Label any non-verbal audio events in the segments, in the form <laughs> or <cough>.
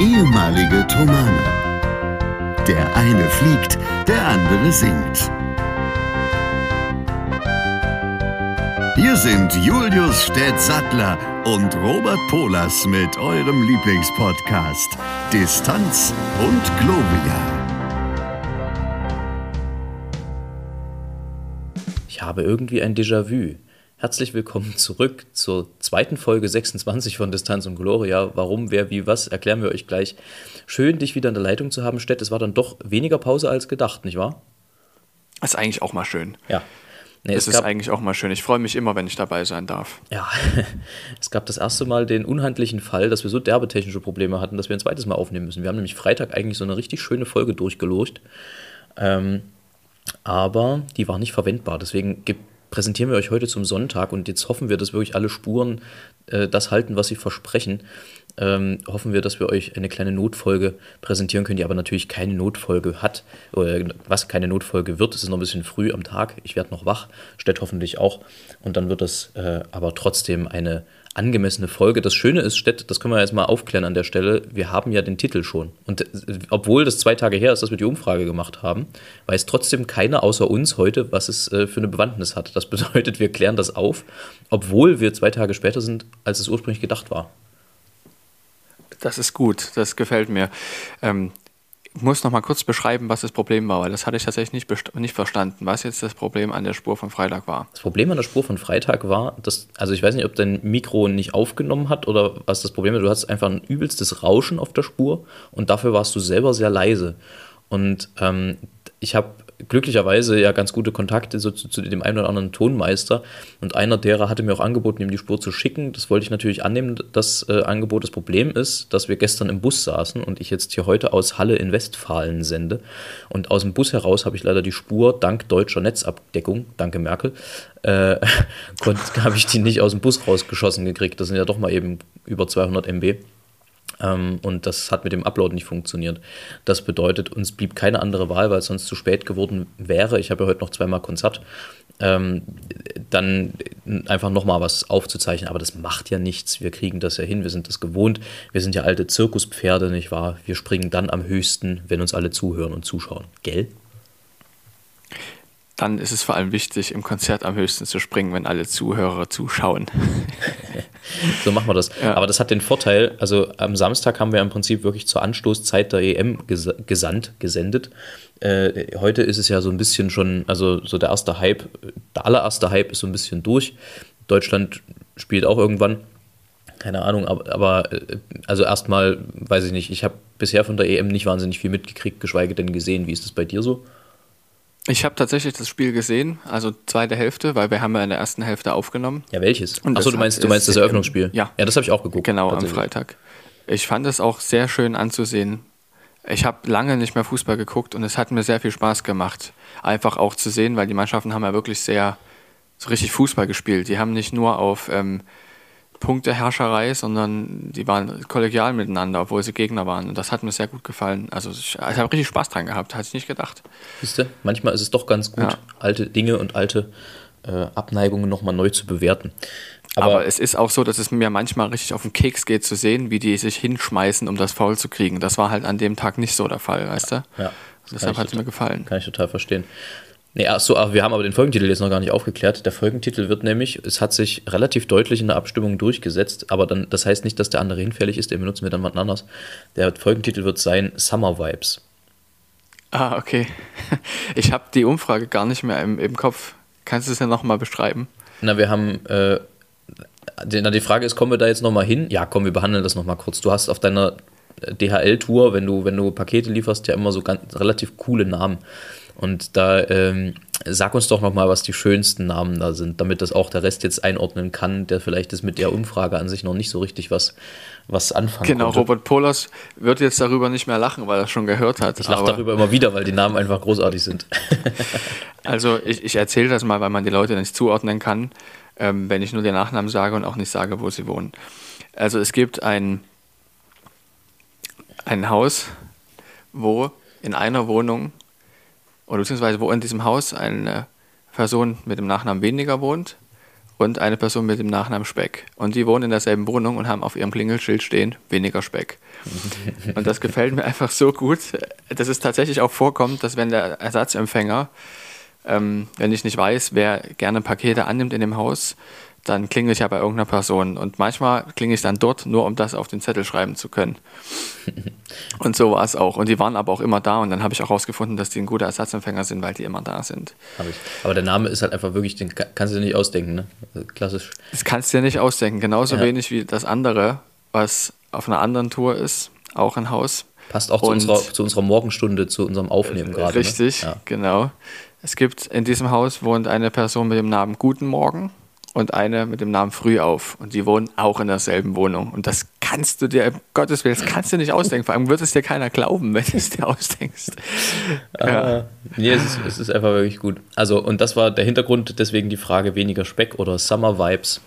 ehemalige Tomane. Der eine fliegt, der andere singt. Hier sind Julius Städtsattler und Robert Polas mit eurem Lieblingspodcast Distanz und Globia. Ich habe irgendwie ein Déjà-vu. Herzlich willkommen zurück zur zweiten Folge 26 von Distanz und Gloria. Warum, wer, wie, was, erklären wir euch gleich. Schön, dich wieder in der Leitung zu haben, Stett. Es war dann doch weniger Pause als gedacht, nicht wahr? Das ist eigentlich auch mal schön. Ja. Nee, es, es ist eigentlich auch mal schön. Ich freue mich immer, wenn ich dabei sein darf. Ja, <laughs> es gab das erste Mal den unhandlichen Fall, dass wir so derbe technische Probleme hatten, dass wir ein zweites Mal aufnehmen müssen. Wir haben nämlich Freitag eigentlich so eine richtig schöne Folge durchgelurcht. Ähm, aber die war nicht verwendbar. Deswegen gibt, präsentieren wir euch heute zum Sonntag und jetzt hoffen wir, dass wirklich alle Spuren äh, das halten, was sie versprechen. Ähm, hoffen wir, dass wir euch eine kleine Notfolge präsentieren können, die aber natürlich keine Notfolge hat, oder was keine Notfolge wird. Es ist noch ein bisschen früh am Tag. Ich werde noch wach, Stett hoffentlich auch. Und dann wird es äh, aber trotzdem eine angemessene Folge. Das Schöne ist, Stett, das können wir jetzt mal aufklären an der Stelle, wir haben ja den Titel schon. Und äh, obwohl das zwei Tage her ist, dass wir die Umfrage gemacht haben, weiß trotzdem keiner außer uns heute, was es äh, für eine Bewandtnis hat. Das <laughs> bedeutet, wir klären das auf, obwohl wir zwei Tage später sind, als es ursprünglich gedacht war. Das ist gut, das gefällt mir. Ähm, muss noch mal kurz beschreiben, was das Problem war, weil das hatte ich tatsächlich nicht, nicht verstanden, was jetzt das Problem an der Spur von Freitag war. Das Problem an der Spur von Freitag war, dass, also ich weiß nicht, ob dein Mikro nicht aufgenommen hat oder was das Problem ist. Du hattest einfach ein übelstes Rauschen auf der Spur und dafür warst du selber sehr leise. Und ähm, ich habe glücklicherweise ja ganz gute Kontakte so zu, zu, dem einen oder anderen Tonmeister und einer derer hatte mir auch angeboten, ihm die Spur zu schicken. Das wollte ich natürlich annehmen, das äh, Angebot. Das Problem ist, dass wir gestern im Bus saßen und ich jetzt hier heute aus Halle in Westfalen sende und aus dem Bus heraus habe ich leider die Spur dank deutscher Netzabdeckung, danke Merkel, äh, <laughs> habe ich die nicht aus dem Bus rausgeschossen gekriegt. Das sind ja doch mal eben über 200 MB. Ähm, und das hat mit dem Upload nicht funktioniert. Das bedeutet, uns blieb keine andere Wahl, weil es sonst zu spät geworden wäre. Ich habe ja heute noch zweimal Konzert. Ähm, dann einfach nochmal was aufzuzeichnen. Aber das macht ja nichts. Wir kriegen das ja hin. Wir sind das gewohnt. Wir sind ja alte Zirkuspferde, nicht wahr? Wir springen dann am höchsten, wenn uns alle zuhören und zuschauen. Gell? dann ist es vor allem wichtig, im Konzert am höchsten zu springen, wenn alle Zuhörer zuschauen. <laughs> <laughs> so machen wir das. Ja. Aber das hat den Vorteil, also am Samstag haben wir im Prinzip wirklich zur Anstoßzeit der EM gesandt, gesendet. Äh, heute ist es ja so ein bisschen schon, also so der erste Hype, der allererste Hype ist so ein bisschen durch. Deutschland spielt auch irgendwann. Keine Ahnung, aber, aber äh, also erstmal, weiß ich nicht, ich habe bisher von der EM nicht wahnsinnig viel mitgekriegt, geschweige denn gesehen. Wie ist das bei dir so? Ich habe tatsächlich das Spiel gesehen, also zweite Hälfte, weil wir haben ja in der ersten Hälfte aufgenommen. Ja, welches? Achso, du meinst, du meinst das Eröffnungsspiel? Ja. Ja, das habe ich auch geguckt. Genau, am Freitag. Ich fand es auch sehr schön anzusehen. Ich habe lange nicht mehr Fußball geguckt und es hat mir sehr viel Spaß gemacht, einfach auch zu sehen, weil die Mannschaften haben ja wirklich sehr so richtig Fußball gespielt. Die haben nicht nur auf ähm, Punkteherrscherei, sondern die waren kollegial miteinander, obwohl sie Gegner waren. Und das hat mir sehr gut gefallen. Also ich, ich habe richtig Spaß dran gehabt, hatte ich nicht gedacht. Siehst du, manchmal ist es doch ganz gut, ja. alte Dinge und alte äh, Abneigungen nochmal neu zu bewerten. Aber, Aber, es ist auch so, dass es mir manchmal richtig auf den Keks geht zu sehen, wie die sich hinschmeißen, um das Foul zu kriegen. Das war halt an dem Tag nicht so der Fall, weißt du? Ja. Deshalb hat es mir gefallen. Kann ich total verstehen. Nee, ach so, ach, wir haben aber den Folgentitel jetzt noch gar nicht aufgeklärt. Der Folgentitel wird nämlich, es hat sich relativ deutlich in der Abstimmung durchgesetzt, aber dann, das heißt nicht, dass der andere hinfällig ist, den benutzen wir dann mal anders. Der Folgentitel wird sein Summer Vibes. Ah, okay. <laughs> Ich habe die Umfrage gar nicht mehr im, im Kopf. Kannst du es ja nochmal beschreiben? Na, wir haben, äh, die, na, die Frage ist, kommen wir da jetzt nochmal hin? Ja, komm, wir behandeln das nochmal kurz. Du hast auf deiner DHL-Tour, wenn du, wenn du Pakete lieferst, ja immer so ganz, relativ coole Namen. Und da ähm, sag uns doch nochmal, was die schönsten Namen da sind, damit das auch der Rest jetzt einordnen kann, der vielleicht ist mit der Umfrage an sich noch nicht so richtig was, was anfangen Genau, konnte. Robert Polas wird jetzt darüber nicht mehr lachen, weil er schon gehört hat. Ich lache darüber immer wieder, weil die Namen einfach großartig sind. <laughs> also ich, ich erzähle das mal, weil man die Leute nicht zuordnen kann, ähm, wenn ich nur den Nachnamen sage und auch nicht sage, wo sie wohnen. Also es gibt ein, ein Haus, wo in einer Wohnung oder beziehungsweise wo in diesem Haus eine Person mit dem Nachnamen weniger wohnt und eine Person mit dem Nachnamen Speck. Und die wohnen in derselben Wohnung und haben auf ihrem Klingelschild stehen, weniger Speck. <laughs> und das gefällt mir einfach so gut, dass es tatsächlich auch vorkommt, dass wenn der Ersatzempfänger, ähm, wenn ich nicht weiß, wer gerne Pakete annimmt in dem Haus, dann klingel ich ja bei irgendeiner Person. Und manchmal klinge ich dann dort, nur um das auf den Zettel schreiben zu können. <laughs> und so war es auch. Und die waren aber auch immer da. Und dann habe ich auch herausgefunden, dass die ein guter Ersatzempfänger sind, weil die immer da sind. Aber der Name ist halt einfach wirklich, den kannst du dir nicht ausdenken, ne? Also klassisch. Das kannst du dir nicht ausdenken. Genauso ja. wenig wie das andere, was auf einer anderen Tour ist, auch ein Haus. Passt auch zu unserer, zu unserer, Morgenstunde, zu unserem Aufnehmen gerade. Ne? Richtig, ne? ja. genau. Es gibt in diesem Haus wohnt eine Person mit dem Namen Guten Morgen und eine mit dem Namen Früh auf. Und die wohnen auch in derselben Wohnung. Und das kannst du dir, um Gottes Willen, das kannst du nicht ausdenken. Vor allem wird es dir keiner glauben, wenn du es dir ausdenkst. ja. <laughs> Uh, nee, es ist, es ist einfach wirklich gut. Also, und das war der Hintergrund, deswegen die Frage weniger Speck oder Summer Vibes.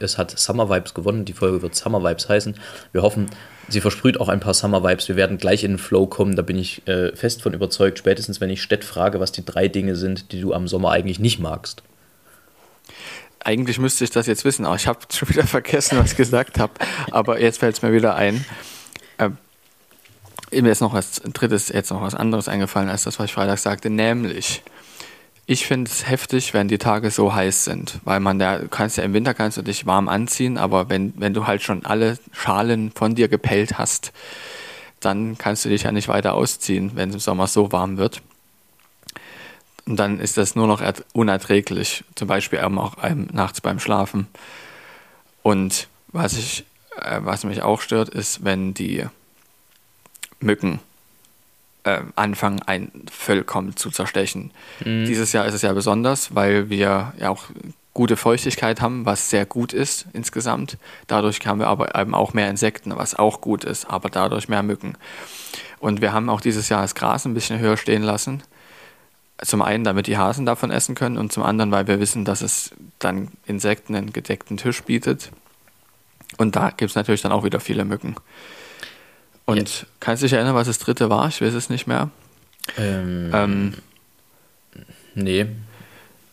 Es hat Summer Vibes gewonnen. Die Folge wird Summer Vibes heißen. Wir hoffen, sie versprüht auch ein paar Summer Vibes. Wir werden gleich in den Flow kommen. Da bin ich äh, fest von überzeugt. Spätestens, wenn ich Stett frage, was die drei Dinge sind, die du am Sommer eigentlich nicht magst eigentlich müsste ich das jetzt wissen, aber ich habe schon wieder vergessen, was ich gesagt habe. Aber jetzt fällt es mir wieder ein. Ähm, mir ist noch was drittes, jetzt noch was anderes eingefallen als das, was ich Freitag sagte, nämlich ich finde es heftig, wenn die Tage so heiß sind, weil man da kannst ja im Winter kannst du dich warm anziehen, aber wenn, wenn du halt schon alle Schalen von dir gepellt hast, dann kannst du dich ja nicht weiter ausziehen, wenn es im Sommer so warm wird. Und dann ist das nur noch unerträglich, zum Beispiel auch nachts beim Schlafen. Und was, ich, äh, was mich auch stört, ist, wenn die Mücken äh, anfangen, ein vollkommen zu zerstechen. Mhm. Dieses Jahr ist es ja besonders, weil wir ja auch gute Feuchtigkeit haben, was sehr gut ist insgesamt. Dadurch haben wir aber eben auch mehr Insekten, was auch gut ist, aber dadurch mehr Mücken. Und wir haben auch dieses Jahr das Gras ein bisschen höher stehen lassen zum einen, damit die Hasen davon essen können und zum anderen, weil wir wissen, dass es dann Insekten einen gedeckten Tisch bietet. Und da gibt es natürlich dann auch wieder viele Mücken. Und ja. kannst du dich erinnern, was das dritte war? Ich weiß es nicht mehr. Ähm, ähm, nee,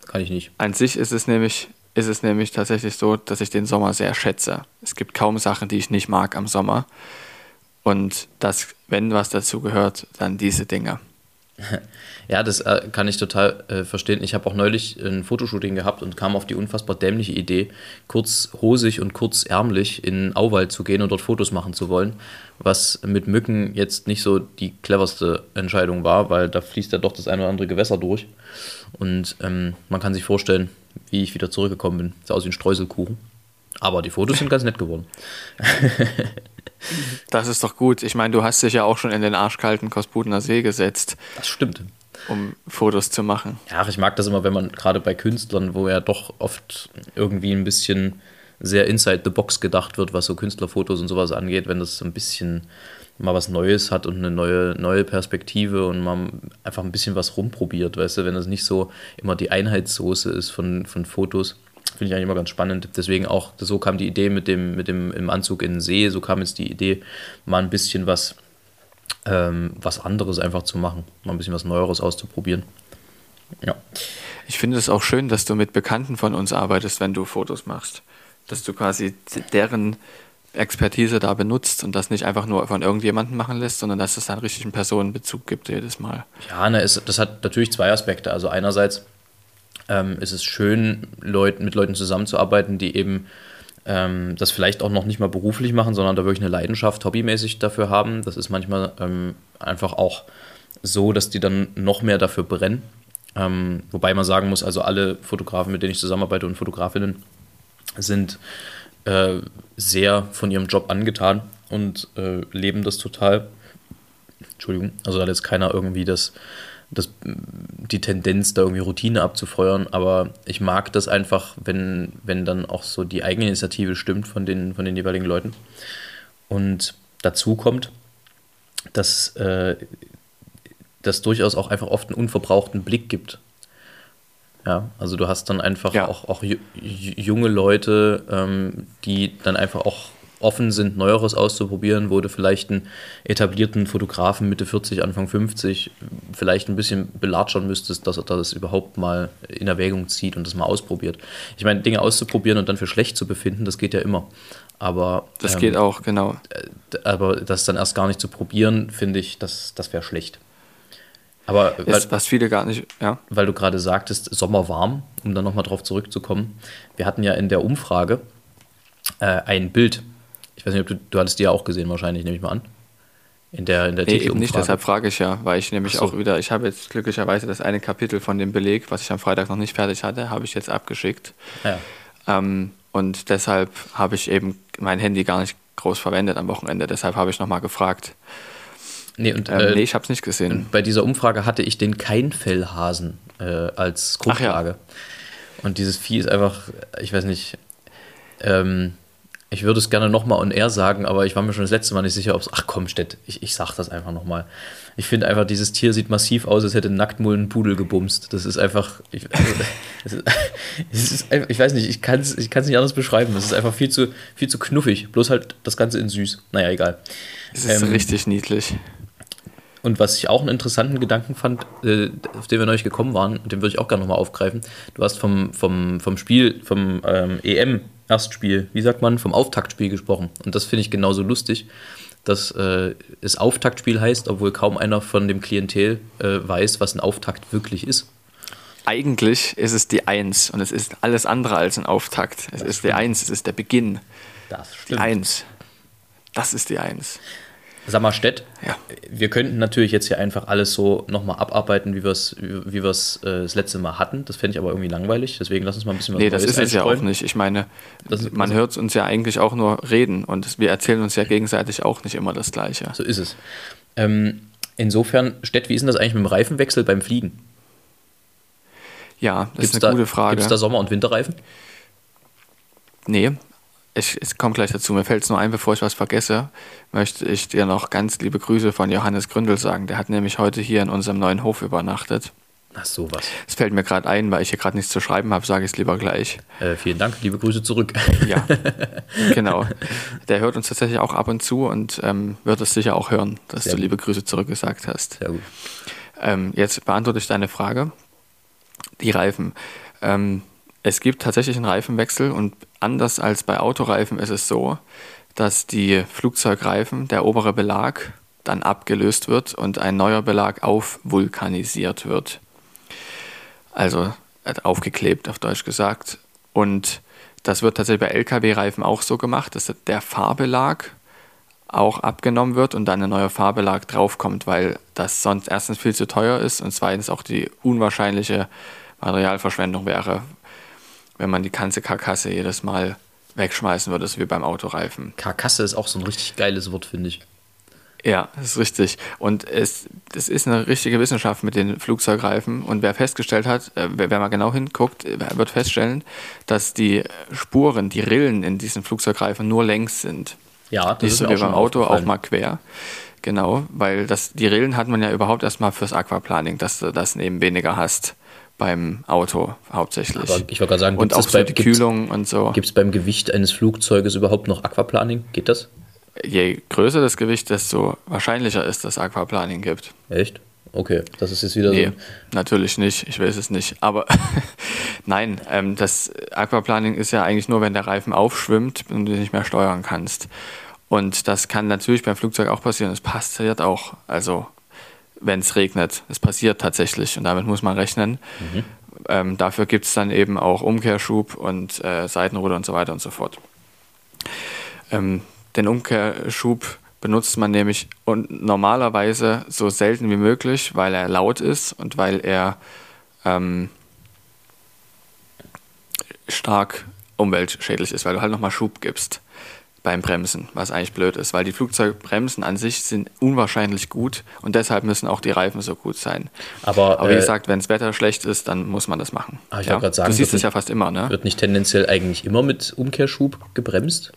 kann ich nicht. An sich ist es nämlich ist es nämlich tatsächlich so, dass ich den Sommer sehr schätze. Es gibt kaum Sachen, die ich nicht mag am Sommer. Und das, wenn was dazu gehört, dann diese Dinge. <laughs> Ja, das äh, kann ich total äh, verstehen. Ich habe auch neulich ein Fotoshooting gehabt und kam auf die unfassbar dämliche Idee, kurz hosig und kurz ärmlich in Auwald zu gehen und dort Fotos machen zu wollen, was mit Mücken jetzt nicht so die cleverste Entscheidung war, weil da fließt ja doch das eine oder andere Gewässer durch. Und ähm, man kann sich vorstellen, wie ich wieder zurückgekommen bin. Sah aus wie ein Streuselkuchen. Aber die Fotos sind ganz nett geworden. <laughs> Das ist doch gut. Ich meine, du hast dich ja auch schon in den arschkalten Kospudener See gesetzt. Das stimmt. Um Fotos zu machen. Ja, ich mag das immer, wenn man gerade bei Künstlern, wo ja doch oft irgendwie ein bisschen sehr inside the box gedacht wird, was so Künstlerfotos und sowas angeht, wenn das so ein bisschen mal was Neues hat und eine neue, neue Perspektive und man einfach ein bisschen was rumprobiert, weißt du, wenn das nicht so immer die Einheitssoße ist von, von Fotos Finde ich eigentlich immer ganz spannend. Deswegen auch, so kam die Idee mit dem, mit dem im Anzug in den See, so kam jetzt die Idee, mal ein bisschen was, ähm, was anderes einfach zu machen, mal ein bisschen was Neueres auszuprobieren. Ja. Ich finde es auch schön, dass du mit Bekannten von uns arbeitest, wenn du Fotos machst. Dass du quasi deren Expertise da benutzt und das nicht einfach nur von irgendjemandem machen lässt, sondern dass es da einen richtigen Personenbezug gibt jedes Mal. Ja, ne, es, das hat natürlich zwei Aspekte. Also einerseits ähm, ist es schön, Leut, mit Leuten zusammenzuarbeiten, die eben ähm, das vielleicht auch noch nicht mal beruflich machen, sondern da wirklich eine Leidenschaft hobbymäßig dafür haben. Das ist manchmal ähm, einfach auch so, dass die dann noch mehr dafür brennen. Ähm, wobei man sagen muss, also alle Fotografen, mit denen ich zusammenarbeite und Fotografinnen sind äh, sehr von ihrem Job angetan und äh, leben das total. Entschuldigung, also da hat jetzt keiner irgendwie das das, die Tendenz, da irgendwie Routine abzufeuern, aber ich mag das einfach, wenn, wenn dann auch so die Eigeninitiative stimmt von den, von den jeweiligen Leuten. Und dazu kommt, dass äh, das durchaus auch einfach oft einen unverbrauchten Blick gibt. Ja, also du hast dann einfach ja. auch, auch junge Leute, ähm, die dann einfach auch offen sind, Neueres auszuprobieren, wo du vielleicht einen etablierten Fotografen Mitte 40, Anfang 50 vielleicht ein bisschen belatschern müsstest, dass er das überhaupt mal in Erwägung zieht und das mal ausprobiert. Ich meine, Dinge auszuprobieren und dann für schlecht zu befinden, das geht ja immer. Aber das ähm, geht auch, genau. Aber das dann erst gar nicht zu probieren, finde ich, das, das wäre schlecht. Aber weil, was viele gar nicht, ja. Weil du gerade sagtest, Sommer warm, um dann nochmal drauf zurückzukommen. Wir hatten ja in der Umfrage äh, ein Bild. Ich weiß nicht, ob du, du hattest die ja auch gesehen, wahrscheinlich, nehme ich mal an. In der, in der nee, eben nicht, deshalb frage ich ja, weil ich nämlich so. auch wieder, ich habe jetzt glücklicherweise das eine Kapitel von dem Beleg, was ich am Freitag noch nicht fertig hatte, habe ich jetzt abgeschickt. Ja. Ähm, und deshalb habe ich eben mein Handy gar nicht groß verwendet am Wochenende. Deshalb habe ich nochmal gefragt. Nee, und, ähm, äh, nee ich habe es nicht gesehen. Bei dieser Umfrage hatte ich den Keinfellhasen äh, als Grundlage. Ja. Und dieses Vieh ist einfach, ich weiß nicht, ähm, ich würde es gerne nochmal on air sagen, aber ich war mir schon das letzte Mal nicht sicher, ob es. Ach komm, Stett, ich, ich sag das einfach nochmal. Ich finde einfach, dieses Tier sieht massiv aus, als hätte Nacktmullen einen Pudel gebumst. Das ist einfach. Ich, also, <laughs> es ist, es ist ich weiß nicht, ich kann es ich nicht anders beschreiben. Es ist einfach viel zu, viel zu knuffig. Bloß halt das Ganze in süß. Naja, egal. Es ist ähm, richtig niedlich. Und was ich auch einen interessanten Gedanken fand, äh, auf den wir neulich gekommen waren, den würde ich auch gerne nochmal aufgreifen. Du hast vom, vom, vom Spiel, vom ähm, EM-Erstspiel, wie sagt man, vom Auftaktspiel gesprochen. Und das finde ich genauso lustig, dass äh, es Auftaktspiel heißt, obwohl kaum einer von dem Klientel äh, weiß, was ein Auftakt wirklich ist. Eigentlich ist es die Eins und es ist alles andere als ein Auftakt. Es das ist stimmt. die Eins, es ist der Beginn. Das stimmt. Die Eins. Das ist die Eins. Sammerstedt. Ja. Wir könnten natürlich jetzt hier einfach alles so nochmal abarbeiten, wie wir es wie wir's, äh, das letzte Mal hatten. Das fände ich aber irgendwie langweilig. Deswegen lass uns mal ein bisschen was Nee, das ist es ja auch nicht. Ich meine, ist, man hört uns ja eigentlich auch nur reden und wir erzählen uns ja gegenseitig auch nicht immer das Gleiche. So ist es. Ähm, insofern, Stett, wie ist denn das eigentlich mit dem Reifenwechsel beim Fliegen? Ja, das gibt's ist eine da, gute Frage. Gibt es da Sommer- und Winterreifen? Nee, ich, ich komme gleich dazu. Mir fällt es nur ein, bevor ich was vergesse, möchte ich dir noch ganz liebe Grüße von Johannes Gründel sagen. Der hat nämlich heute hier in unserem neuen Hof übernachtet. Ach so was. Es fällt mir gerade ein, weil ich hier gerade nichts zu schreiben habe, sage ich es lieber gleich. Äh, vielen Dank, liebe Grüße zurück. ja, <laughs> genau. Der hört uns tatsächlich auch ab und zu und ähm, wird es sicher auch hören, dass Sehr du gut. liebe Grüße zurückgesagt hast. Sehr gut. Ähm, jetzt beantworte ich deine Frage. Die Reifen. Ähm, es gibt tatsächlich einen Reifenwechsel und anders als bei Autoreifen ist es so, dass die Flugzeugreifen, der obere Belag, dann abgelöst wird und ein neuer Belag aufvulkanisiert wird. Also äh, aufgeklebt, auf Deutsch gesagt. Und das wird tatsächlich bei Lkw-Reifen auch so gemacht, dass der Fahrbelag auch abgenommen wird und dann ein neuer Fahrbelag draufkommt, weil das sonst erstens viel zu teuer ist und zweitens auch die unwahrscheinliche Materialverschwendung wäre, wenn man die ganze Karkasse jedes Mal wegschmeißen würde, so wie beim Autoreifen. Karkasse ist auch so ein richtig geiles Wort, finde ich. Ja, das ist richtig. Und es, das ist eine richtige Wissenschaft mit den Flugzeugreifen. Und wer festgestellt hat, äh, wer, wer mal genau hinguckt, wird feststellen, dass die Spuren, die Rillen in diesen Flugzeugreifen nur längs sind. Ja, das Nicht ist so wie beim Auto auch mal quer. Genau, weil das, die Rillen hat man ja überhaupt erstmal fürs Aquaplaning, dass du das eben weniger hast beim Auto hauptsächlich. Aber ich wollte gerade sagen, und auch bei, die Kühlung und so. Gibt es beim Gewicht eines Flugzeuges überhaupt noch Aquaplaning? Geht das? Je größer das Gewicht, desto wahrscheinlicher ist, dass Aquaplaning gibt. Echt? Okay, das ist jetzt wieder nee, so. Natürlich nicht, ich weiß es nicht. Aber <laughs> nein, ähm, das Aquaplaning ist ja eigentlich nur, wenn der Reifen aufschwimmt und du nicht mehr steuern kannst. Und das kann natürlich beim Flugzeug auch passieren. Es passiert auch. Also wenn es regnet. Es passiert tatsächlich und damit muss man rechnen. Mhm. Ähm, dafür gibt es dann eben auch Umkehrschub und äh, Seitenruder und so weiter und so fort. Ähm, den Umkehrschub benutzt man nämlich und normalerweise so selten wie möglich, weil er laut ist und weil er ähm, stark umweltschädlich ist, weil du halt nochmal Schub gibst beim Bremsen, was eigentlich blöd ist, weil die Flugzeugbremsen an sich sind unwahrscheinlich gut und deshalb müssen auch die Reifen so gut sein. Aber, Aber wie äh, gesagt, wenn das Wetter schlecht ist, dann muss man das machen. Ah, ich ja? sagen, du siehst es ja fast immer, ne? Wird nicht tendenziell eigentlich immer mit Umkehrschub gebremst?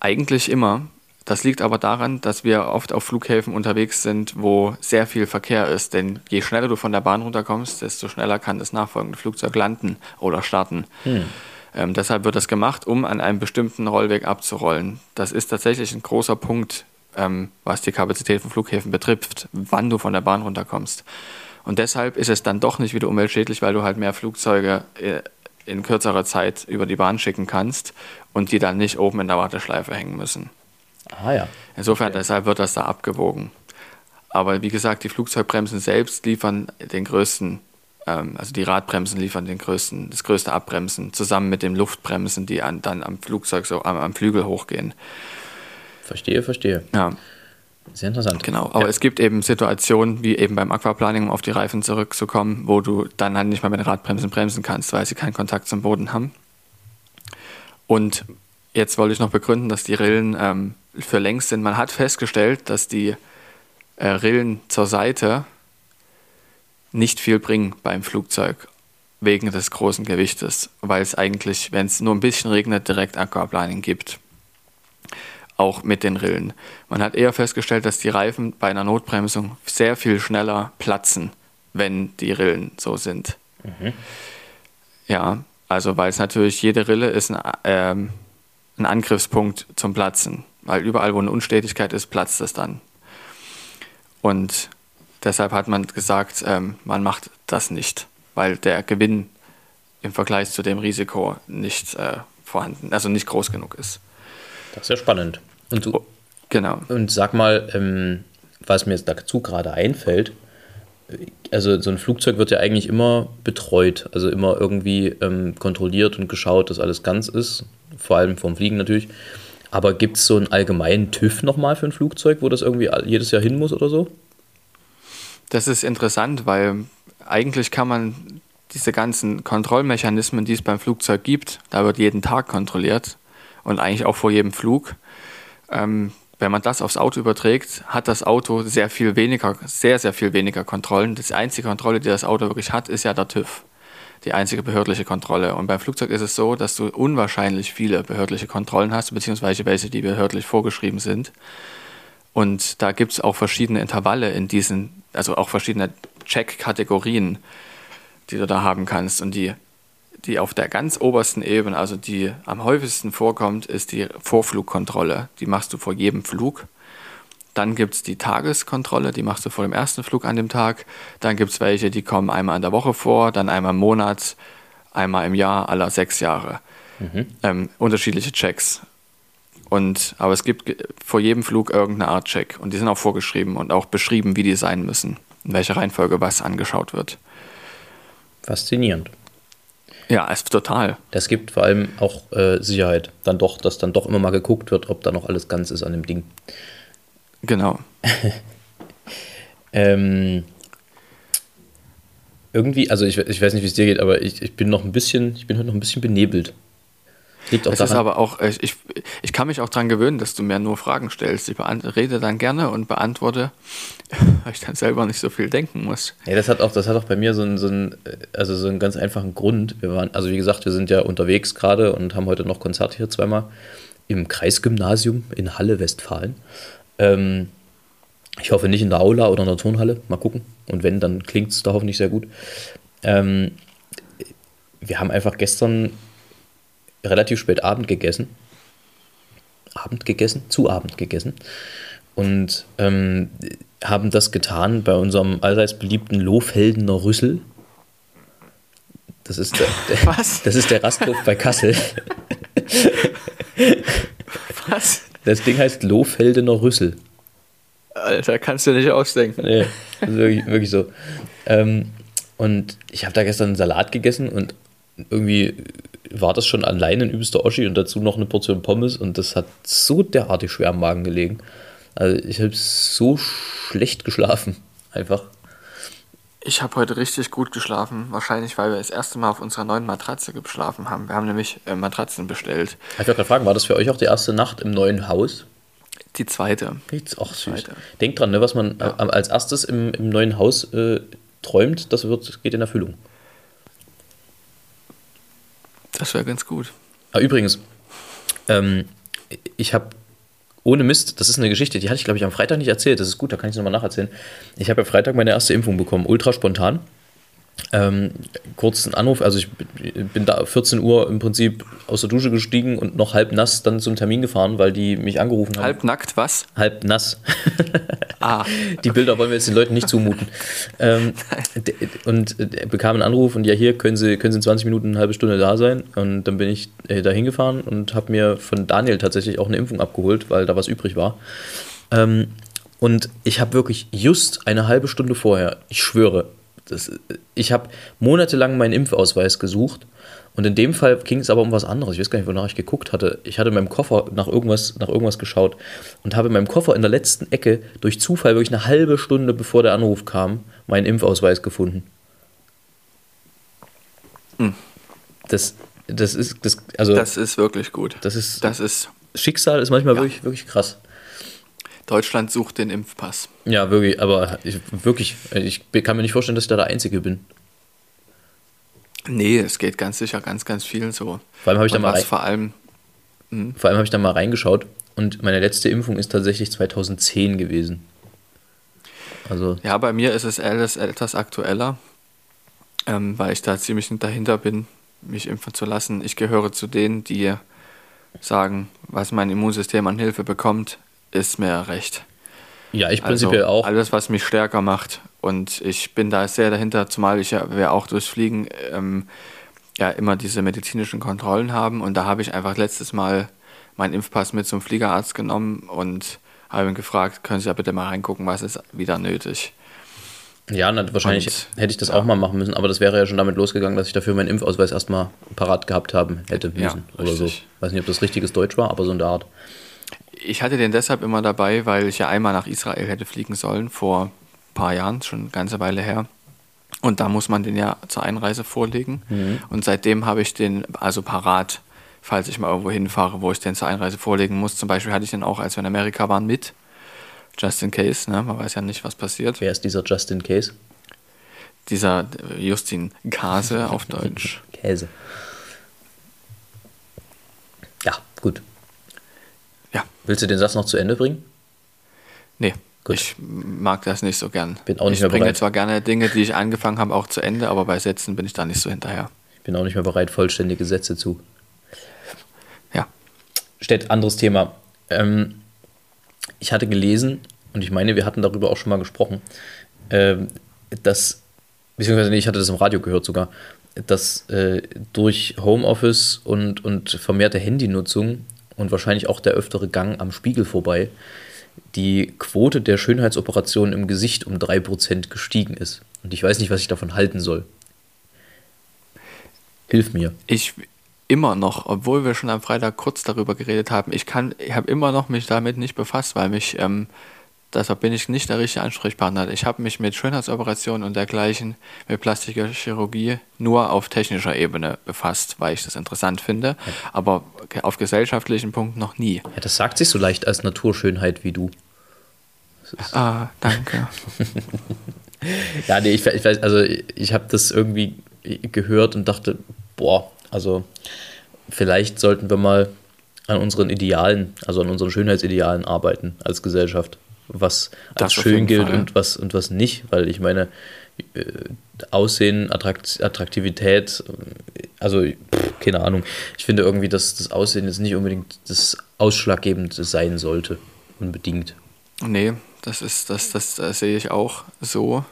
Eigentlich immer. Das liegt aber daran, dass wir oft auf Flughäfen unterwegs sind, wo sehr viel Verkehr ist. Denn je schneller du von der Bahn runterkommst, desto schneller kann das nachfolgende Flugzeug landen oder starten. Hm. Ähm, deshalb wird das gemacht, um an einem bestimmten Rollweg abzurollen. Das ist tatsächlich ein großer Punkt, ähm, was die Kapazität von Flughäfen betrifft, wann du von der Bahn runterkommst. Und deshalb ist es dann doch nicht wieder umweltschädlich, weil du halt mehr Flugzeuge äh, in kürzerer Zeit über die Bahn schicken kannst und die dann nicht oben in der Warteschleife hängen müssen. Ah ja. Insofern, Okay. deshalb wird das da abgewogen. Aber wie gesagt, die Flugzeugbremsen selbst liefern den größten, also die Radbremsen liefern den größten, das größte Abbremsen, zusammen mit den Luftbremsen, die an, dann am Flugzeug so am, am Flügel hochgehen. Verstehe, verstehe. Ja, Sehr interessant. genau. Aber ja. es gibt eben Situationen, wie eben beim Aquaplaning, um auf die Reifen zurückzukommen, wo du dann halt nicht mal mit den Radbremsen bremsen kannst, weil sie keinen Kontakt zum Boden haben. Und jetzt wollte ich noch begründen, dass die Rillen ähm, für längs sind. Man hat festgestellt, dass die äh, Rillen zur Seite nicht viel bringen beim Flugzeug wegen des großen Gewichtes, weil es eigentlich, wenn es nur ein bisschen regnet, direkt Aquaplaning gibt. Auch mit den Rillen. Man hat eher festgestellt, dass die Reifen bei einer Notbremsung sehr viel schneller platzen, wenn die Rillen so sind. Ja, also weil es natürlich jede Rille ist ein, ähm, ein Angriffspunkt zum Platzen, weil überall, wo eine Unstetigkeit ist, platzt es dann. Und deshalb hat man gesagt, ähm, man macht das nicht, weil der Gewinn im Vergleich zu dem Risiko nicht äh, vorhanden, also nicht groß genug ist. Das ist ja spannend. Und, du, Genau. und sag mal, ähm, was mir jetzt dazu gerade einfällt, also so ein Flugzeug wird ja eigentlich immer betreut, also immer irgendwie ähm, kontrolliert und geschaut, dass alles ganz ist, vor allem vom Fliegen natürlich. Aber gibt es so einen allgemeinen TÜV nochmal für ein Flugzeug, wo das irgendwie jedes Jahr hin muss oder so? Das ist interessant, weil eigentlich kann man diese ganzen Kontrollmechanismen, die es beim Flugzeug gibt, da wird jeden Tag kontrolliert und eigentlich auch vor jedem Flug. Ähm, wenn man das aufs Auto überträgt, hat das Auto sehr viel weniger, sehr, sehr viel weniger Kontrollen. Das einzige Kontrolle, die das Auto wirklich hat, ist ja der TÜV. Die einzige behördliche Kontrolle. Und beim Flugzeug ist es so, dass du unwahrscheinlich viele behördliche Kontrollen hast, beziehungsweise welche, die behördlich vorgeschrieben sind. Und da gibt es auch verschiedene Intervalle in diesen, also auch verschiedene Check-Kategorien, die du da haben kannst. Und die, die auf der ganz obersten Ebene, also die am häufigsten vorkommt, ist die Vorflugkontrolle. Die machst du vor jedem Flug. Dann gibt es die Tageskontrolle, die machst du vor dem ersten Flug an dem Tag. Dann gibt es welche, die kommen einmal in der Woche vor, dann einmal im Monat, einmal im Jahr, aller sechs Jahre. Ähm, unterschiedliche Checks. Und, aber es gibt vor jedem Flug irgendeine Art Check. Und die sind auch vorgeschrieben und auch beschrieben, wie die sein müssen. In welcher Reihenfolge was angeschaut wird. Faszinierend. Ja, es ist total. Das gibt vor allem auch äh, Sicherheit. Dann doch, dass dann doch immer mal geguckt wird, ob da noch alles ganz ist an dem Ding. Genau. <laughs> Ähm, irgendwie, also ich, ich weiß nicht, wie es dir geht, aber ich, ich bin noch ein bisschen, ich bin heute noch ein bisschen benebelt. Liegt auch Es ist daran, aber auch, ich, ich, kann mich auch daran gewöhnen, dass du mir nur Fragen stellst. Ich rede dann gerne und beantworte, <laughs> weil ich dann selber nicht so viel denken muss. Ja, das hat auch, das hat auch bei mir so einen, so einen, also so einen ganz einfachen Grund. Wir waren, also wie gesagt, wir sind ja unterwegs gerade und haben heute noch Konzert hier zweimal im Kreisgymnasium in Halle, Westfalen. Ähm, ich hoffe nicht in der Aula oder in der Turnhalle. Mal gucken. Und wenn, dann klingt es da hoffentlich sehr gut. Ähm, wir haben einfach gestern relativ spät Abend gegessen. Abend gegessen? Zu Abend gegessen. Und ähm, haben das getan bei unserem allseits beliebten Lohfeldener Rüssel. Das ist der, der, <laughs> Was? Das ist der Rasthof bei Kassel. Was? Das Ding heißt Lohfeldener Rüssel. Alter, kannst du nicht ausdenken. Nee, das ist wirklich, wirklich so. Ähm, und ich habe da gestern einen Salat gegessen und irgendwie war das schon allein ein übelster Oschi und dazu noch eine Portion Pommes und das hat so derartig schwer am Magen gelegen. Also ich habe so schlecht geschlafen. <laughs> Einfach. Ich habe heute richtig gut geschlafen. Wahrscheinlich, weil wir das erste Mal auf unserer neuen Matratze geschlafen haben. Wir haben nämlich äh, Matratzen bestellt. Ich wollte gerade fragen, war das für euch auch die erste Nacht im neuen Haus? Die zweite. Auch süß. Zweite. Denkt dran, ne, was man äh, als erstes im, im neuen Haus äh, träumt, das wird, geht in Erfüllung. Das wäre ganz gut. Ah, übrigens, ähm, ich habe ohne Mist, das ist eine Geschichte, die hatte ich glaube ich am Freitag nicht erzählt. Das ist gut, da kann ich es nochmal nacherzählen. Ich habe am Freitag meine erste Impfung bekommen, ultra spontan. Ähm, kurzen Anruf, also ich bin da 14 Uhr im Prinzip aus der Dusche gestiegen und noch halb nass dann zum Termin gefahren, weil die mich angerufen haben. Halb nackt, was? Halb nass. <laughs> Ah. <laughs> Die Bilder wollen wir jetzt den Leuten nicht zumuten. <laughs> ähm, und äh, bekam einen Anruf und ja, hier können Sie, können Sie in 20 Minuten eine halbe Stunde da sein. Und dann bin ich äh, da hingefahren und habe mir von Daniel tatsächlich auch eine Impfung abgeholt, weil da was übrig war. Ähm, und ich habe wirklich just eine halbe Stunde vorher, ich schwöre, das, ich habe monatelang meinen Impfausweis gesucht und in dem Fall ging es aber um was anderes. Ich weiß gar nicht, wonach ich geguckt hatte. Ich hatte in meinem Koffer nach irgendwas, nach irgendwas geschaut und habe in meinem Koffer in der letzten Ecke durch Zufall wirklich eine halbe Stunde bevor der Anruf kam, meinen Impfausweis gefunden. Das, das ist, das, also Das ist wirklich gut. das ist, Das ist, Schicksal ist manchmal Ja. wirklich, wirklich krass. Deutschland sucht den Impfpass. Ja, wirklich, aber ich, wirklich, ich kann mir nicht vorstellen, dass ich da der Einzige bin. Nee, es geht ganz sicher ganz, ganz viel so. Vor allem habe ich da mal rein- vor allem, Vor allem habe ich da mal reingeschaut und meine letzte Impfung ist tatsächlich 2010 gewesen. Also, ja, bei mir ist es etwas, etwas aktueller, ähm, weil ich da ziemlich dahinter bin, mich impfen zu lassen. Ich gehöre zu denen, die sagen, was mein Immunsystem an Hilfe bekommt, ist mir recht. ja, ich prinzipiell also auch. Alles, was mich stärker macht. Und ich bin da sehr dahinter, zumal ich ja wir auch durchs Fliegen ähm, ja immer diese medizinischen Kontrollen haben. Und da habe ich einfach letztes Mal meinen Impfpass mit zum Fliegerarzt genommen und habe ihn gefragt, können Sie ja bitte mal reingucken, was ist wieder nötig. Ja, na, wahrscheinlich Und, hätte ich das ja. auch mal machen müssen, aber das wäre ja schon damit losgegangen, dass ich dafür meinen Impfausweis erstmal parat gehabt haben hätte Ja, müssen. oder so. Weiß nicht, ob das richtiges Deutsch war, aber so in der Art. Ich hatte den deshalb immer dabei, weil ich ja einmal nach Israel hätte fliegen sollen, vor ein paar Jahren, schon eine ganze Weile her. Und da muss man den ja zur Einreise vorlegen. Und seitdem habe ich den also parat, falls ich mal irgendwo hinfahre, wo ich den zur Einreise vorlegen muss. Zum Beispiel hatte ich den auch, als wir in Amerika waren, mit. Just in case, ne? man weiß ja nicht, was passiert. Wer ist dieser Justin Case? Dieser Justin Kase auf <laughs> Deutsch. Käse. Ja, gut. Ja, Willst du den Satz noch zu Ende bringen? nee. Gut. Ich mag das nicht so gern. Bin auch nicht ich mehr bringe bereit. zwar gerne Dinge, die ich angefangen habe, auch zu Ende, aber bei Sätzen bin ich da nicht so hinterher. Ich bin auch nicht mehr bereit, vollständige Sätze zu. Ja. Stellt anderes Thema. Ähm, ich hatte gelesen, und ich meine, wir hatten darüber auch schon mal gesprochen, ähm, dass, beziehungsweise nee, ich hatte das im Radio gehört sogar, dass äh, durch Homeoffice und, und vermehrte Handynutzung und wahrscheinlich auch der öftere Gang am Spiegel vorbei die Quote der Schönheitsoperationen im Gesicht um 3% gestiegen ist. Und ich weiß nicht, was ich davon halten soll. Hilf mir. Ich immer noch, obwohl wir schon am Freitag kurz darüber geredet haben, ich kann, ich habe immer noch mich damit nicht befasst, weil mich, ähm, deshalb bin ich nicht der richtige Ansprechpartner. Ich habe mich mit Schönheitsoperationen und dergleichen, mit plastischer Chirurgie nur auf technischer Ebene befasst, weil ich das interessant finde, aber auf gesellschaftlichen Punkten noch nie. Ja, das sagt sich so leicht als Naturschönheit wie du. Ah, danke. <laughs> Ja, nee, ich, ich weiß, also ich habe das irgendwie gehört und dachte, boah, also vielleicht sollten wir mal an unseren Idealen, also an unseren Schönheitsidealen arbeiten als Gesellschaft, was als Das auf schön gilt Fall. und was und was nicht, weil ich meine, äh, Aussehen, Attrakt, Attraktivität, äh, also pff, keine Ahnung. Ich finde irgendwie, dass das Aussehen jetzt nicht unbedingt das Ausschlaggebende sein sollte, unbedingt. Nee, das ist, das, das, das sehe ich auch so.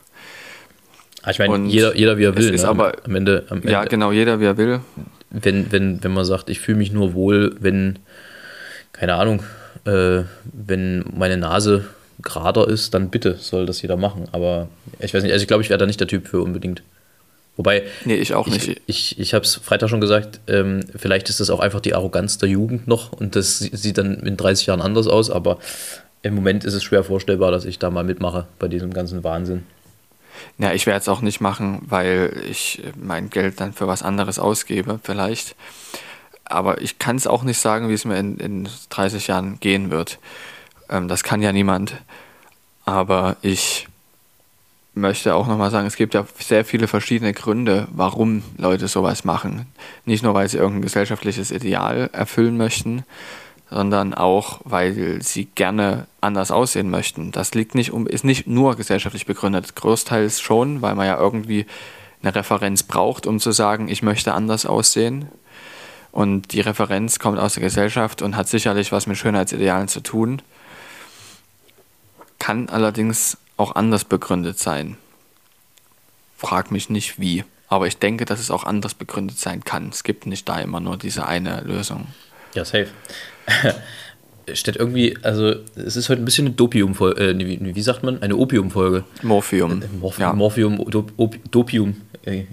Ah, Ich meine, Und jeder, jeder wie er will. ist ne? aber- am Ende, am Ende Ja, genau, jeder wie er will. wenn, wenn, wenn man sagt, ich fühle mich nur wohl, wenn, keine Ahnung, äh, wenn meine Nase gerader ist, dann bitte soll das jeder machen. Aber ich weiß nicht, also ich glaube, ich wäre da nicht der Typ für unbedingt. Wobei, Nee, ich auch ich, nicht. ich, ich habe es Freitag schon gesagt, ähm, vielleicht ist das auch einfach die Arroganz der Jugend noch und das sie- sieht dann in 30 Jahren anders aus, aber im Moment ist es schwer vorstellbar, dass ich da mal mitmache bei diesem ganzen Wahnsinn. Ja, ich werde es auch nicht machen, weil ich mein Geld dann für was anderes ausgebe, vielleicht. Aber ich kann es auch nicht sagen, wie es mir in, in 30 Jahren gehen wird. Ähm, das kann ja niemand. Aber ich möchte auch nochmal sagen, es gibt ja sehr viele verschiedene Gründe, warum Leute sowas machen. Nicht nur, weil sie irgendein gesellschaftliches Ideal erfüllen möchten, sondern auch, weil sie gerne anders aussehen möchten. Das liegt nicht um, ist nicht nur gesellschaftlich begründet, großteils schon, weil man ja irgendwie eine Referenz braucht, um zu sagen, ich möchte anders aussehen. Und die Referenz kommt aus der Gesellschaft und hat sicherlich was mit Schönheitsidealen zu tun, kann allerdings auch anders begründet sein. Frag mich nicht wie, aber ich denke, dass es auch anders begründet sein kann. Es gibt nicht da immer nur diese eine Lösung. Ja, safe. <laughs> Steht irgendwie, also es ist heute ein bisschen eine Dopium-Folge, äh, wie, wie, sagt man? Eine Opium-Folge. Morphium. Äh, Morphium, ja. Morphium Dop, Dopium. Äh,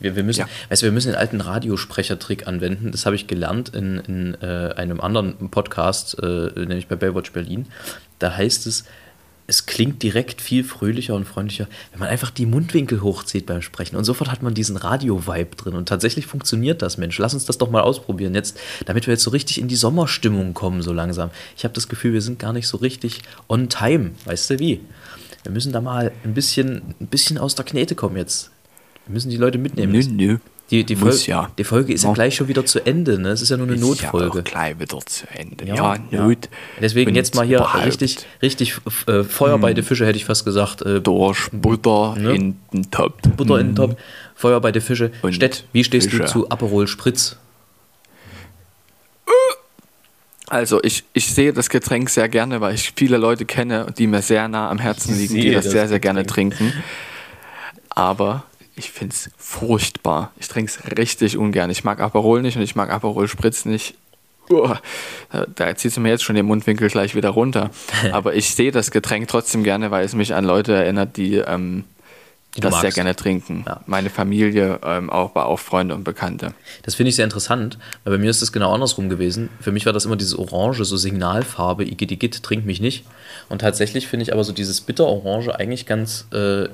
wir, wir, müssen, ja. weißt du, wir müssen den alten Radiosprechertrick anwenden. Das habe ich gelernt in, in äh, einem anderen Podcast, äh, nämlich bei Baywatch Berlin. Da heißt es, es klingt direkt viel fröhlicher und freundlicher, wenn man einfach die Mundwinkel hochzieht beim Sprechen. Und sofort hat man diesen Radio-Vibe drin. Und tatsächlich funktioniert das, Mensch. Lass uns das doch mal ausprobieren jetzt, damit wir jetzt so richtig in die Sommerstimmung kommen, so langsam. Ich habe das Gefühl, wir sind gar nicht so richtig on time. Weißt du wie? Wir müssen da mal ein bisschen, ein bisschen aus der Knete kommen jetzt. Wir müssen die Leute mitnehmen. Nö, nö. Die, die, Folge, ja. die Folge ist ja. ja gleich schon wieder zu Ende, ne? Es ist ja nur eine ist Notfolge. Ja gleich wieder zu Ende. Ja, ja Not. Deswegen jetzt mal hier richtig, richtig äh, Feuer bei hm. den Fische, hätte ich fast gesagt. Äh, Durch Butter ne? in den Topf. Butter hm. in den Topf. Feuer bei den Fische. Und Stett, wie stehst Fische. du zu Aperol Spritz? Also ich, ich sehe das Getränk sehr gerne, weil ich viele Leute kenne, die mir sehr nah am Herzen liegen, die das, das sehr, sehr gerne trinken. Aber ich finde es furchtbar. Ich trinke es richtig ungern. Ich mag Aperol nicht und ich mag Aperol Spritz nicht. Uah, da zieht es mir jetzt schon den Mundwinkel gleich wieder runter. <laughs> Aber ich sehe das Getränk trotzdem gerne, weil es mich an Leute erinnert, die ähm, die das sehr gerne trinken. Ja. Meine Familie, ähm, auch, aber auch Freunde und Bekannte. Das finde ich sehr interessant, weil bei mir ist das genau andersrum gewesen. Für mich war das immer dieses Orange, so Signalfarbe, Igitt, Igitt, trink mich nicht. Und tatsächlich finde ich aber so dieses Bitter-Orange eigentlich ganz, äh,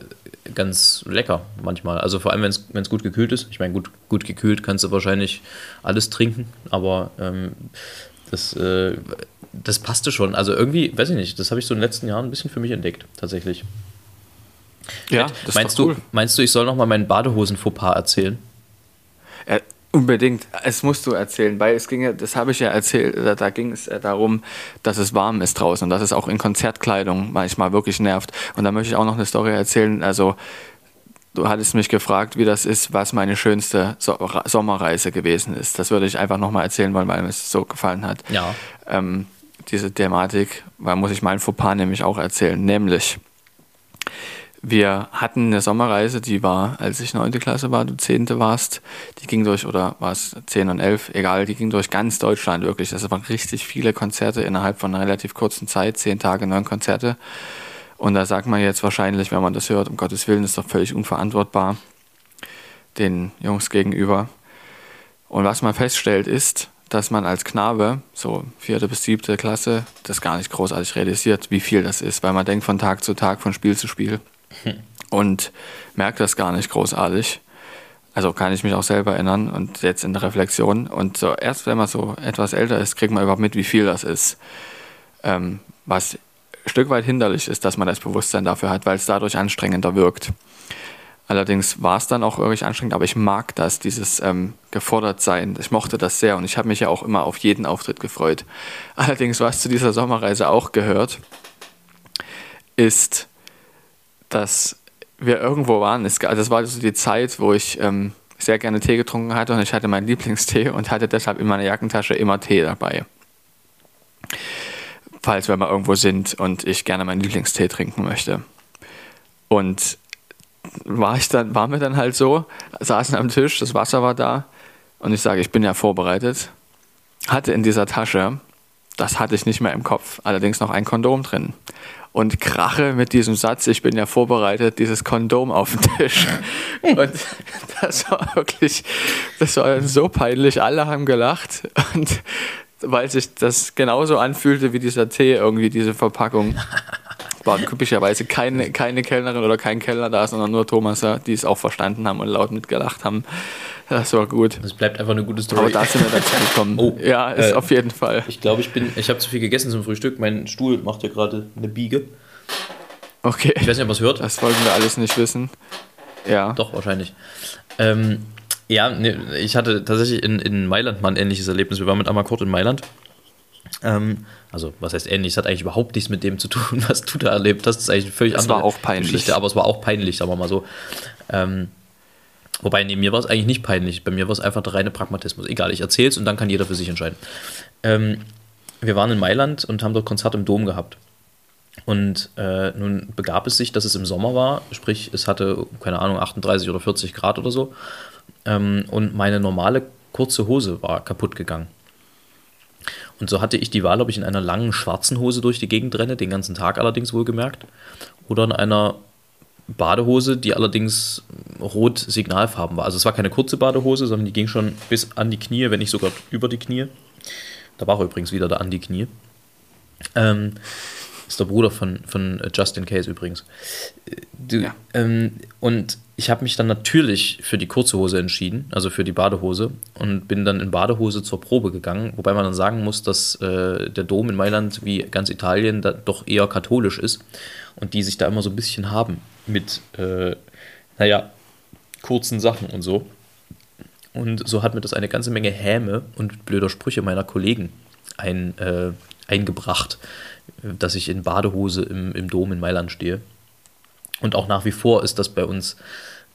ganz lecker manchmal. Also vor allem, wenn es gut gekühlt ist. Ich meine, gut, gut gekühlt kannst du wahrscheinlich alles trinken, aber ähm, das, äh, das passte schon. Also irgendwie, weiß ich nicht, das habe ich so in den letzten Jahren ein bisschen für mich entdeckt, tatsächlich. Ja, das meinst, du, cool. meinst du, ich soll nochmal meinen Badehosen-Fauxpas erzählen? Äh, unbedingt. Es musst du erzählen, weil es ging ja, das habe ich ja erzählt, da, da ging es darum, dass es warm ist draußen und dass es auch in Konzertkleidung manchmal wirklich nervt. Und da möchte ich auch noch eine Story erzählen. Also, du hattest mich gefragt, wie das ist, was meine schönste so Sommerreise gewesen ist. Das würde ich einfach nochmal erzählen wollen, weil mir es so gefallen hat. Ja. Ähm, diese Thematik, weil muss ich meinen Fauxpas nämlich auch erzählen. Nämlich, wir hatten eine Sommerreise, die war, als ich neunte Klasse war, du zehnte warst, die ging durch, oder war es zehn und elf, egal, die ging durch ganz Deutschland wirklich. Das waren richtig viele Konzerte innerhalb von einer relativ kurzen Zeit, zehn Tage, neun Konzerte. Und da sagt man jetzt wahrscheinlich, wenn man das hört, um Gottes Willen, ist doch völlig unverantwortbar den Jungs gegenüber. Und was man feststellt ist, dass man als Knabe, so vierte bis siebte Klasse, das gar nicht großartig realisiert, wie viel das ist, weil man denkt von Tag zu Tag, von Spiel zu Spiel und merke das gar nicht großartig. Also kann ich mich auch selber erinnern und jetzt in der Reflexion. Und so erst wenn man so etwas älter ist, kriegt man überhaupt mit, wie viel das ist. Ähm, was ein Stück weit hinderlich ist, dass man das Bewusstsein dafür hat, weil es dadurch anstrengender wirkt. Allerdings war es dann auch wirklich anstrengend, aber ich mag das, dieses ähm, gefordert sein. Ich mochte das sehr und ich habe mich ja auch immer auf jeden Auftritt gefreut. <laughs> Allerdings, was zu dieser Sommerreise auch gehört, ist dass wir irgendwo waren. Es, das war so die Zeit, wo ich ähm, sehr gerne Tee getrunken hatte und ich hatte meinen Lieblingstee und hatte deshalb in meiner Jackentasche immer Tee dabei. Falls wir mal irgendwo sind und ich gerne meinen Lieblingstee trinken möchte. Und war ich dann, waren wir dann halt so, saßen am Tisch, das Wasser war da und ich sage, ich bin ja vorbereitet. Hatte in dieser Tasche, das hatte ich nicht mehr im Kopf, allerdings noch ein Kondom drin und krache mit diesem Satz, ich bin ja vorbereitet, dieses Kondom auf den Tisch. <laughs> Und das war wirklich, das war so peinlich. Alle haben gelacht und weil sich das genauso anfühlte wie dieser Tee, irgendwie diese Verpackung. War typischerweise keine, keine Kellnerin oder kein Kellner da, sondern nur Thomaser, die es auch verstanden haben und laut mitgelacht haben. Das war gut. Es bleibt einfach eine gute Story. Aber da sind wir dazu <laughs> gekommen. Oh, ja, ist äh, auf jeden Fall. Ich glaube, ich bin, ich habe zu viel gegessen zum Frühstück. Mein Stuhl macht ja gerade eine Biege. Okay. Ich weiß nicht, ob man es hört. Das wollten wir alles nicht wissen. Ja. Doch, wahrscheinlich. Ähm, ja, ne, ich hatte tatsächlich in, in Mailand mal ein ähnliches Erlebnis. Wir waren mit Amakort in Mailand. Ähm, also, was heißt ähnlich? Es hat eigentlich überhaupt nichts mit dem zu tun, <laughs> was du da erlebt hast. Das ist eigentlich eine völlig das andere war auch peinlich. Geschichte, aber es war auch peinlich, sagen wir mal so. Ähm, Wobei, neben mir war es eigentlich nicht peinlich. Bei mir war es einfach der reine Pragmatismus. Egal, ich erzähl's und dann kann jeder für sich entscheiden. Ähm, wir waren in Mailand und haben dort Konzert im Dom gehabt. Und äh, nun begab es sich, dass es im Sommer war, sprich, es hatte, keine Ahnung, 38 oder 40 Grad oder so. Ähm, und meine normale kurze Hose war kaputt gegangen. Und so hatte ich die Wahl, ob ich in einer langen schwarzen Hose durch die Gegend renne, den ganzen Tag allerdings wohlgemerkt, oder in einer Badehose, die allerdings rot Signalfarben war. Also es war keine kurze Badehose, sondern die ging schon bis an die Knie, wenn nicht sogar über die Knie. Da war übrigens wieder der an die Knie. Ähm, ist der Bruder von, von Justin Case übrigens. Du, ja. ähm, und ich habe mich dann natürlich für die kurze Hose entschieden, also für die Badehose, und bin dann in Badehose zur Probe gegangen, wobei man dann sagen muss, dass äh, der Dom in Mailand wie ganz Italien da doch eher katholisch ist und die sich da immer so ein bisschen haben mit, äh, naja, kurzen Sachen und so. Und so hat mir das eine ganze Menge Häme und blöder Sprüche meiner Kollegen ein, äh, eingebracht, dass ich in Badehose im, im Dom in Mailand stehe. Und auch nach wie vor ist das bei uns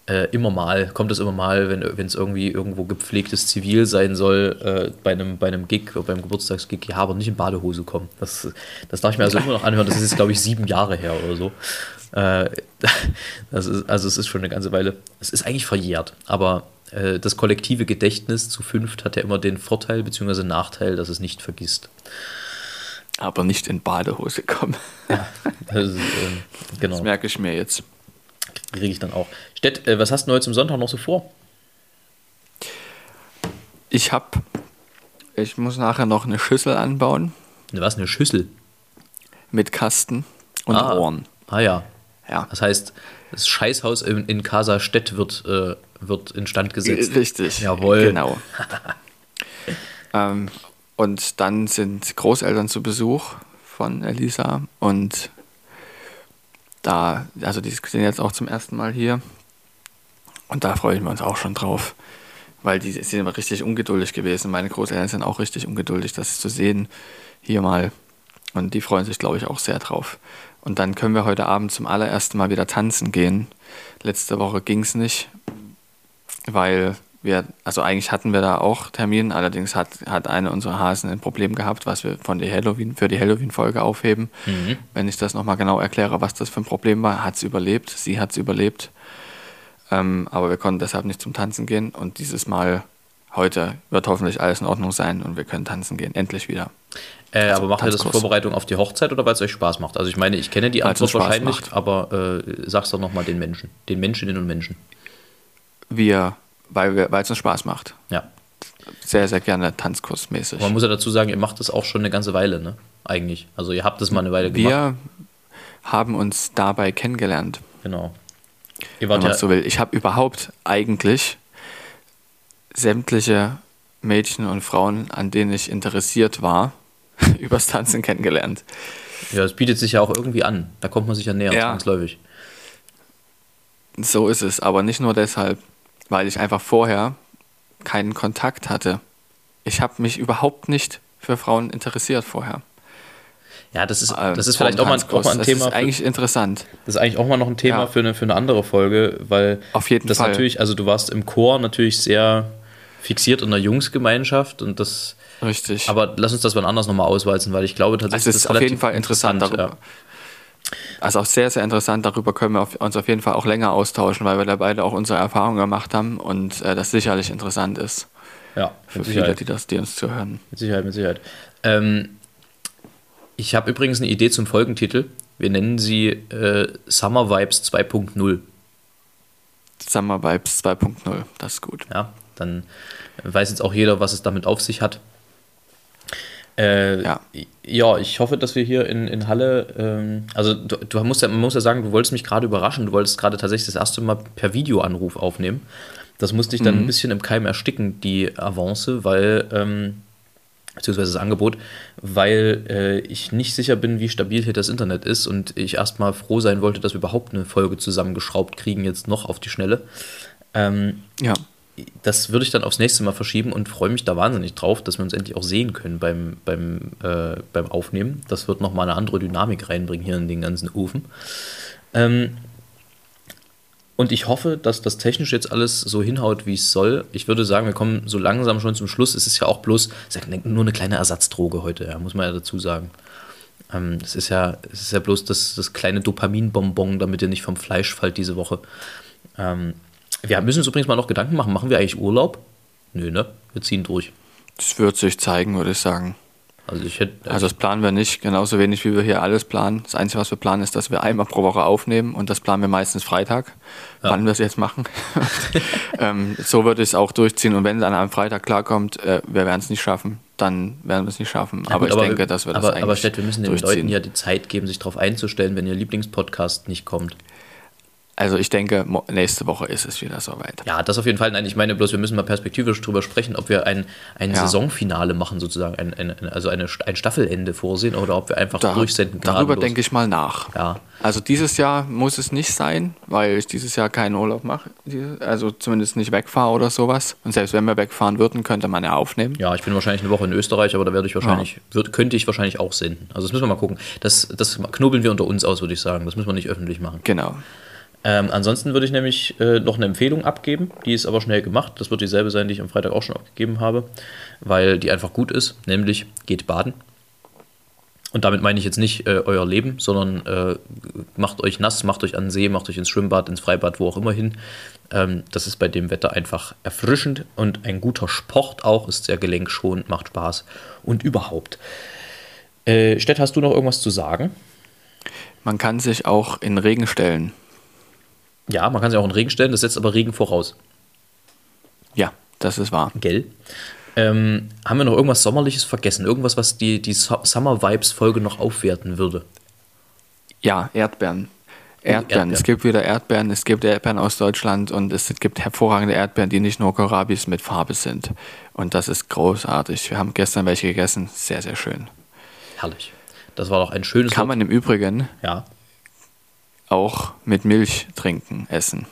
äh, immer mal, kommt es immer mal, wenn es irgendwie irgendwo gepflegtes Zivil sein soll, äh, bei, einem, bei einem Gig, beim Geburtstagsgig, ja, aber nicht in Badehose kommen. Das, das darf ich mir also <laughs> immer noch anhören. Das ist jetzt, glaube ich, sieben Jahre her oder so. Äh, <laughs> ist, also es ist schon eine ganze Weile, es ist eigentlich verjährt, aber äh, das kollektive Gedächtnis zu fünft hat ja immer den Vorteil bzw. Nachteil, dass es nicht vergisst. Aber nicht in Badehose kommen. Ja, das, ist, <laughs> äh, genau. das merke ich mir jetzt. Kriege ich dann auch. Stett, äh, was hast du heute zum Sonntag noch so vor? Ich habe, ich muss nachher noch eine Schüssel anbauen. Was, eine Schüssel? Mit Kasten und ah. Ohren. Ah ja. Ja. Das heißt, das Scheißhaus in, in Casa Stett wird, äh, wird instand gesetzt. Richtig. Jawohl. Genau. <laughs> ähm, und dann sind Großeltern zu Besuch von Elisa und da, also die sind jetzt auch zum ersten Mal hier und da freuen wir uns auch schon drauf, weil die sind immer richtig ungeduldig gewesen. Meine Großeltern sind auch richtig ungeduldig, das zu sehen hier mal und die freuen sich, glaube ich, auch sehr drauf. Und dann können wir heute Abend zum allerersten Mal wieder tanzen gehen. Letzte Woche ging es nicht, weil wir, also eigentlich hatten wir da auch Termin, allerdings hat, hat eine unserer Hasen ein Problem gehabt, was wir von der Halloween, für die Halloween-Folge aufheben. Mhm. Wenn ich das nochmal genau erkläre, was das für ein Problem war, hat es überlebt, sie hat es überlebt. Ähm, aber wir konnten deshalb nicht zum Tanzen gehen und dieses Mal heute wird hoffentlich alles in Ordnung sein und wir können tanzen gehen, endlich wieder. Äh, also aber macht ihr das in Vorbereitung auf die Hochzeit oder weil es euch Spaß macht? Also ich meine, ich kenne die Antwort wahrscheinlich, macht. aber äh, sag's doch nochmal den Menschen, den Menschinnen und Menschen. Wir, weil es uns Spaß macht. Ja. Sehr, sehr gerne tanzkursmäßig. Man muss ja dazu sagen, ihr macht das auch schon eine ganze Weile, ne? Eigentlich. Also ihr habt das mal eine Weile gemacht. Wir haben uns dabei kennengelernt. Genau. Ihr wart wenn man ja so will. Ich habe überhaupt eigentlich sämtliche Mädchen und Frauen, an denen ich interessiert war, <laughs> übers Tanzen kennengelernt. Ja, es bietet sich ja auch irgendwie an. Da kommt man sich ja näher, ja. zwangsläufig. So ist es, aber nicht nur deshalb, weil ich einfach vorher keinen Kontakt hatte. Ich habe mich überhaupt nicht für Frauen interessiert vorher. Ja, das ist, ähm, das ist vielleicht auch mal, auch mal, ein das Thema. Das ist eigentlich für, interessant. Das ist eigentlich auch mal noch ein Thema ja. für, eine, für eine andere Folge, weil Auf jeden das Fall. natürlich, also du warst im Chor natürlich sehr fixiert in der Jungsgemeinschaft und das. Richtig. Aber lass uns das mal anders nochmal auswalzen, weil ich glaube tatsächlich. Also es ist auf jeden Fall interessant, darüber. Ja. Also auch sehr, sehr interessant. Darüber können wir uns auf jeden Fall auch länger austauschen, weil wir da beide auch unsere Erfahrungen gemacht haben und äh, das sicherlich interessant ist. Ja, für viele, die, das, die uns zuhören. Mit Sicherheit, mit Sicherheit. Ähm, ich habe übrigens eine Idee zum Folgentitel. Wir nennen sie äh, Summer Vibes 2.0. Summer Vibes 2.0, das ist gut. Ja, dann weiß jetzt auch jeder, was es damit auf sich hat. Äh, ja. ja, ich hoffe, dass wir hier in, in Halle, ähm, also du, du, musst ja, man muss ja sagen, du wolltest mich gerade überraschen, du wolltest gerade tatsächlich das erste Mal per Videoanruf aufnehmen. Das musste ich dann mhm. ein bisschen im Keim ersticken, die Avance, weil, ähm, beziehungsweise das Angebot, weil äh, ich nicht sicher bin, wie stabil hier das Internet ist und ich erstmal froh sein wollte, dass wir überhaupt eine Folge zusammengeschraubt kriegen, jetzt noch auf die Schnelle. Ähm, ja das würde ich dann aufs nächste Mal verschieben und freue mich da wahnsinnig drauf, dass wir uns endlich auch sehen können beim, beim, äh, beim Aufnehmen. Das wird nochmal eine andere Dynamik reinbringen hier in den ganzen Ofen. Ähm, Und ich hoffe, dass das technisch jetzt alles so hinhaut, wie es soll. Ich würde sagen, wir kommen so langsam schon zum Schluss. Es ist ja auch bloß nur eine kleine Ersatzdroge heute, ja, muss man ja dazu sagen. Ähm, es, ist ja, es ist ja bloß das, das kleine Dopaminbonbon, damit ihr nicht vom Fleisch fallt diese Woche. Ähm, wir müssen uns übrigens mal noch Gedanken machen. Machen wir eigentlich Urlaub? Nö, ne? Wir ziehen durch. Das wird sich zeigen, würde ich sagen. Also, ich hätte, also das planen wir nicht, genauso wenig wie wir hier alles planen. Das Einzige, was wir planen, ist, dass wir einmal pro Woche aufnehmen und das planen wir meistens Freitag, ja. wann wir es jetzt machen. <laughs> <laughs> ähm, so würde ich es auch durchziehen und wenn es an einem Freitag klarkommt, äh, wir werden es nicht schaffen, dann werden wir es nicht schaffen. Ja, aber gut, ich aber denke, dass wir das aber, eigentlich Aber Stett, wir müssen den Leuten ja die Zeit geben, sich darauf einzustellen, wenn ihr Lieblingspodcast nicht kommt. Also ich denke, nächste Woche ist es wieder soweit. Ja, das auf jeden Fall. Nein, ich meine bloß, wir müssen mal perspektivisch drüber sprechen, ob wir ein, ein ja. Saisonfinale machen, sozusagen, ein, ein, also eine, ein Staffelende vorsehen oder ob wir einfach da, durchsenden. Darüber denke ich mal nach. Ja. Also dieses Jahr muss es nicht sein, weil ich dieses Jahr keinen Urlaub mache. Also zumindest nicht wegfahre oder sowas. Und selbst wenn wir wegfahren würden, könnte man ja aufnehmen. Ja, ich bin wahrscheinlich eine Woche in Österreich, aber da werde ich wahrscheinlich, ja. wird, könnte ich wahrscheinlich auch senden. Also das müssen wir mal gucken. Das, das knobeln wir unter uns aus, würde ich sagen. Das müssen wir nicht öffentlich machen. Genau. Ähm, ansonsten würde ich nämlich äh, noch eine Empfehlung abgeben, die ist aber schnell gemacht. Das wird dieselbe sein, die ich am Freitag auch schon abgegeben habe, weil die einfach gut ist, nämlich geht baden. Und damit meine ich jetzt nicht äh, euer Leben, sondern äh, macht euch nass, macht euch an den See, macht euch ins Schwimmbad, ins Freibad, wo auch immer hin. Ähm, das ist bei dem Wetter einfach erfrischend und ein guter Sport auch, ist sehr gelenkschonend, macht Spaß und überhaupt. Äh, Stett, hast du noch irgendwas zu sagen? Man kann sich auch in Regen stellen. Ja, man kann sich auch in Regen stellen, das setzt aber Regen voraus. Ja, das ist wahr. Gell? Ähm, haben wir noch irgendwas Sommerliches vergessen? Irgendwas, was die, die Summer Vibes-Folge noch aufwerten würde? Ja, Erdbeeren. Erdbeeren. Erdbeeren. Es gibt wieder Erdbeeren, es gibt Erdbeeren aus Deutschland und es gibt hervorragende Erdbeeren, die nicht nur Korabis mit Farbe sind. Und das ist großartig. Wir haben gestern welche gegessen. Sehr, sehr schön. Herrlich. Das war doch ein schönes. Kann man im Übrigen ja auch mit Milch trinken, essen.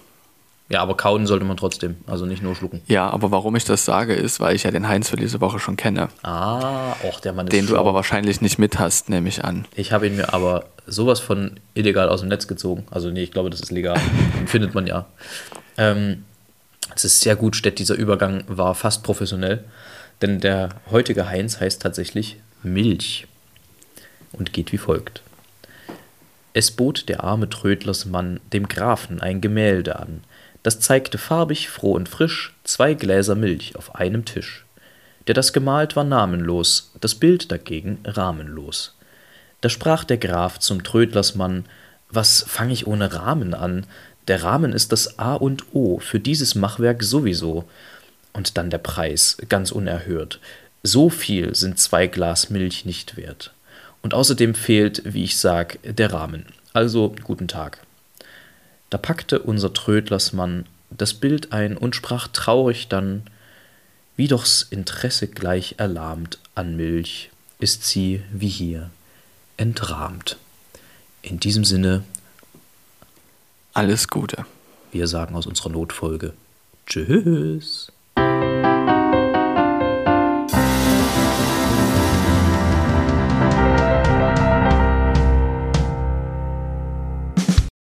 Ja, aber kauen sollte man trotzdem, also nicht nur schlucken. Ja, aber warum ich das sage, ist, weil ich ja den Heinz für diese Woche schon kenne. Ah, auch der Mann ist Den schlau. du aber wahrscheinlich nicht mit hast, nehme ich an. Ich habe ihn mir aber sowas von illegal aus dem Netz gezogen. Also nee, ich glaube, das ist legal. <laughs> Findet man ja. Ähm, es ist sehr gut, Stett, dieser Übergang war fast professionell. Denn der heutige Heinz heißt tatsächlich Milch und geht wie folgt. Es bot der arme Trödlersmann dem Grafen ein Gemälde an, das zeigte farbig, froh und frisch zwei Gläser Milch auf einem Tisch. Der das gemalt war namenlos, das Bild dagegen rahmenlos. Da sprach der Graf zum Trödlersmann, was fang ich ohne Rahmen an? Der Rahmen ist das A und O für dieses Machwerk sowieso. Und dann der Preis, ganz unerhört. So viel sind zwei Glas Milch nicht wert. Und außerdem fehlt, wie ich sag, der Rahmen. Also guten Tag. Da packte unser Trödlersmann das Bild ein und sprach traurig dann, wie doch's Interesse gleich erlahmt an Milch, ist sie wie hier entrahmt. In diesem Sinne alles Gute. Wir sagen aus unserer Notfolge Tschüss.